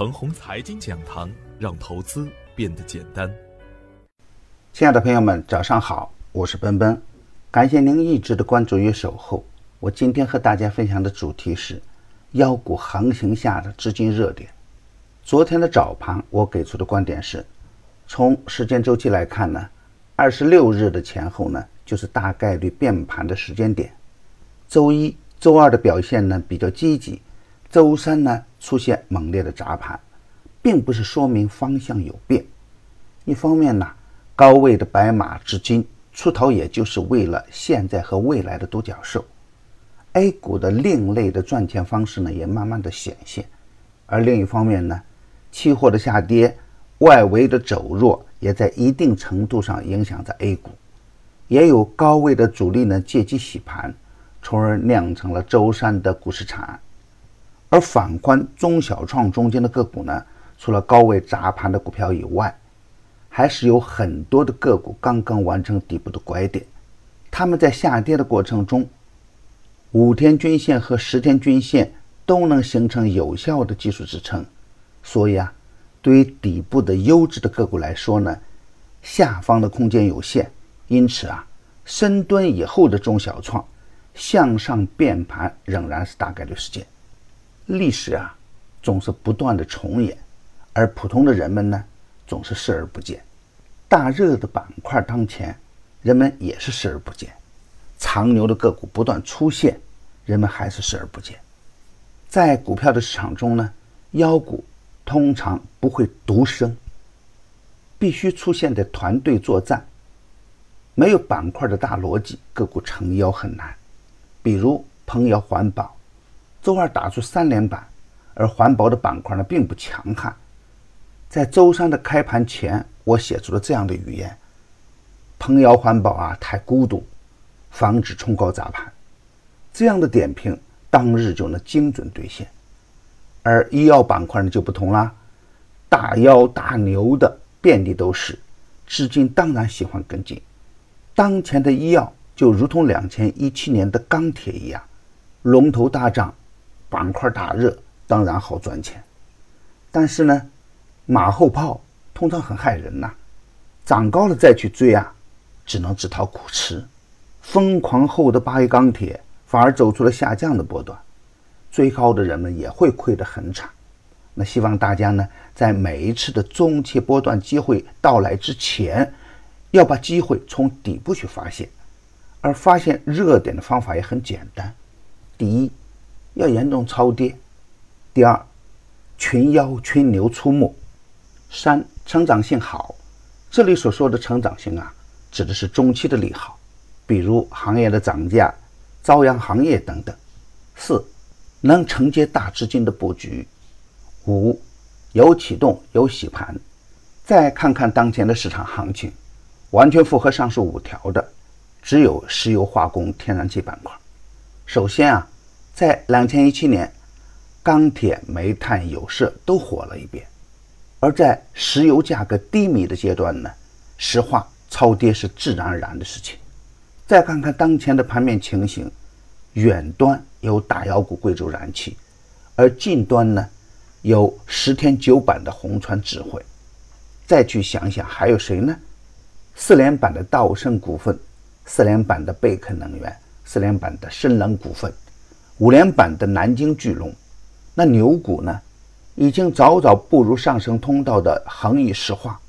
腾宏财经讲堂，让投资变得简单。亲爱的朋友们，早上好，我是奔奔，感谢您一直的关注与守候。我今天和大家分享的主题是妖股行情下的资金热点。昨天的早盘，我给出的观点是，从时间周期来看呢，二十六日的前后呢，就是大概率变盘的时间点。周一周二的表现呢比较积极，周三呢出现猛烈的砸盘，并不是说明方向有变。一方面呢，高位的白马资金出逃，也就是为了现在和未来的独角兽。A 股的另类的赚钱方式呢，也慢慢的显现。而另一方面呢，期货的下跌，外围的走弱，也在一定程度上影响着 A 股。也有高位的主力呢借机洗盘。从而酿成了周三的股市惨案。而反观中小创中间的个股呢，除了高位砸盘的股票以外，还是有很多的个股刚刚完成底部的拐点。他们在下跌的过程中，五天均线和十天均线都能形成有效的技术支撑。所以啊，对于底部的优质的个股来说呢，下方的空间有限，因此啊，深蹲以后的中小创。向上变盘仍然是大概率事件，历史啊总是不断的重演，而普通的人们呢总是视而不见。大热的板块当前，人们也是视而不见；长牛的个股不断出现，人们还是视而不见。在股票的市场中呢，妖股通常不会独生，必须出现在团队作战。没有板块的大逻辑，个股成妖很难。比如鹏瑶环保，周二打出三连板，而环保的板块呢并不强悍。在周三的开盘前，我写出了这样的语言：鹏瑶环保啊太孤独，防止冲高砸盘。这样的点评当日就能精准兑现。而医药板块呢就不同啦，大妖大牛的遍地都是，资金当然喜欢跟进。当前的医药。就如同两千一七年的钢铁一样，龙头大涨，板块大热，当然好赚钱。但是呢，马后炮通常很害人呐，涨高了再去追啊，只能自讨苦吃。疯狂后的八一钢铁反而走出了下降的波段，追高的人们也会亏得很惨。那希望大家呢，在每一次的中期波段机会到来之前，要把机会从底部去发现。而发现热点的方法也很简单：第一，要严重超跌；第二，群妖群牛出没；三，成长性好。这里所说的成长性啊，指的是中期的利好，比如行业的涨价、朝阳行业等等；四，能承接大资金的布局；五，有启动有洗盘。再看看当前的市场行情，完全符合上述五条的。只有石油化工、天然气板块。首先啊，在两千一七年，钢铁、煤炭、有色都火了一遍，而在石油价格低迷的阶段呢，石化超跌是自然而然的事情。再看看当前的盘面情形，远端有大妖股贵州燃气，而近端呢，有十天九板的红川智慧。再去想想还有谁呢？四连板的道盛股份。四连板的贝肯能源，四连板的深能股份，五连板的南京巨龙，那牛股呢？已经早早步入上升通道的恒益石化、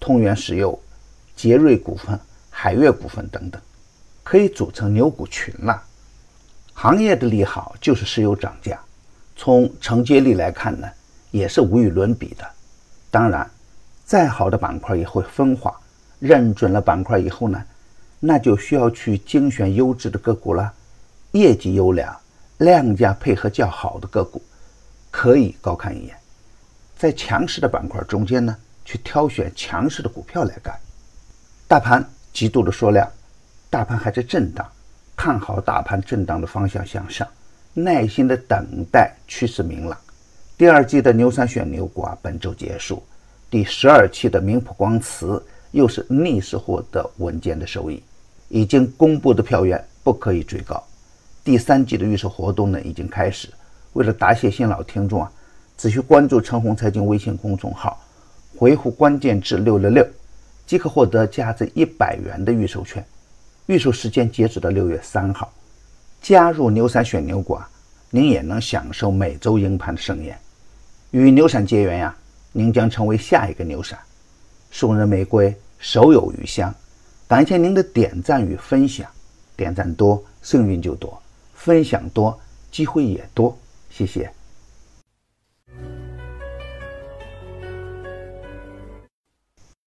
通源石油、杰瑞股份、海悦股份等等，可以组成牛股群了。行业的利好就是石油涨价，从承接力来看呢，也是无与伦比的。当然，再好的板块也会分化，认准了板块以后呢？那就需要去精选优质的个股了，业绩优良、量价配合较好的个股，可以高看一眼。在强势的板块中间呢，去挑选强势的股票来干。大盘极度的缩量，大盘还在震荡，看好大盘震荡的方向向上，耐心的等待趋势明朗。第二季的牛三选牛股啊，本周结束，第十二期的明普光磁又是逆势获得稳健的收益。已经公布的票源不可以追高。第三季的预售活动呢已经开始。为了答谢新老听众啊，只需关注陈红财经微信公众号，回复关键字六六六，即可获得价值一百元的预售券。预售时间截止到六月三号。加入牛散选牛股啊，您也能享受每周赢盘的盛宴。与牛散结缘呀，您将成为下一个牛散。送人玫瑰，手有余香。感谢您的点赞与分享，点赞多，幸运就多；分享多，机会也多。谢谢。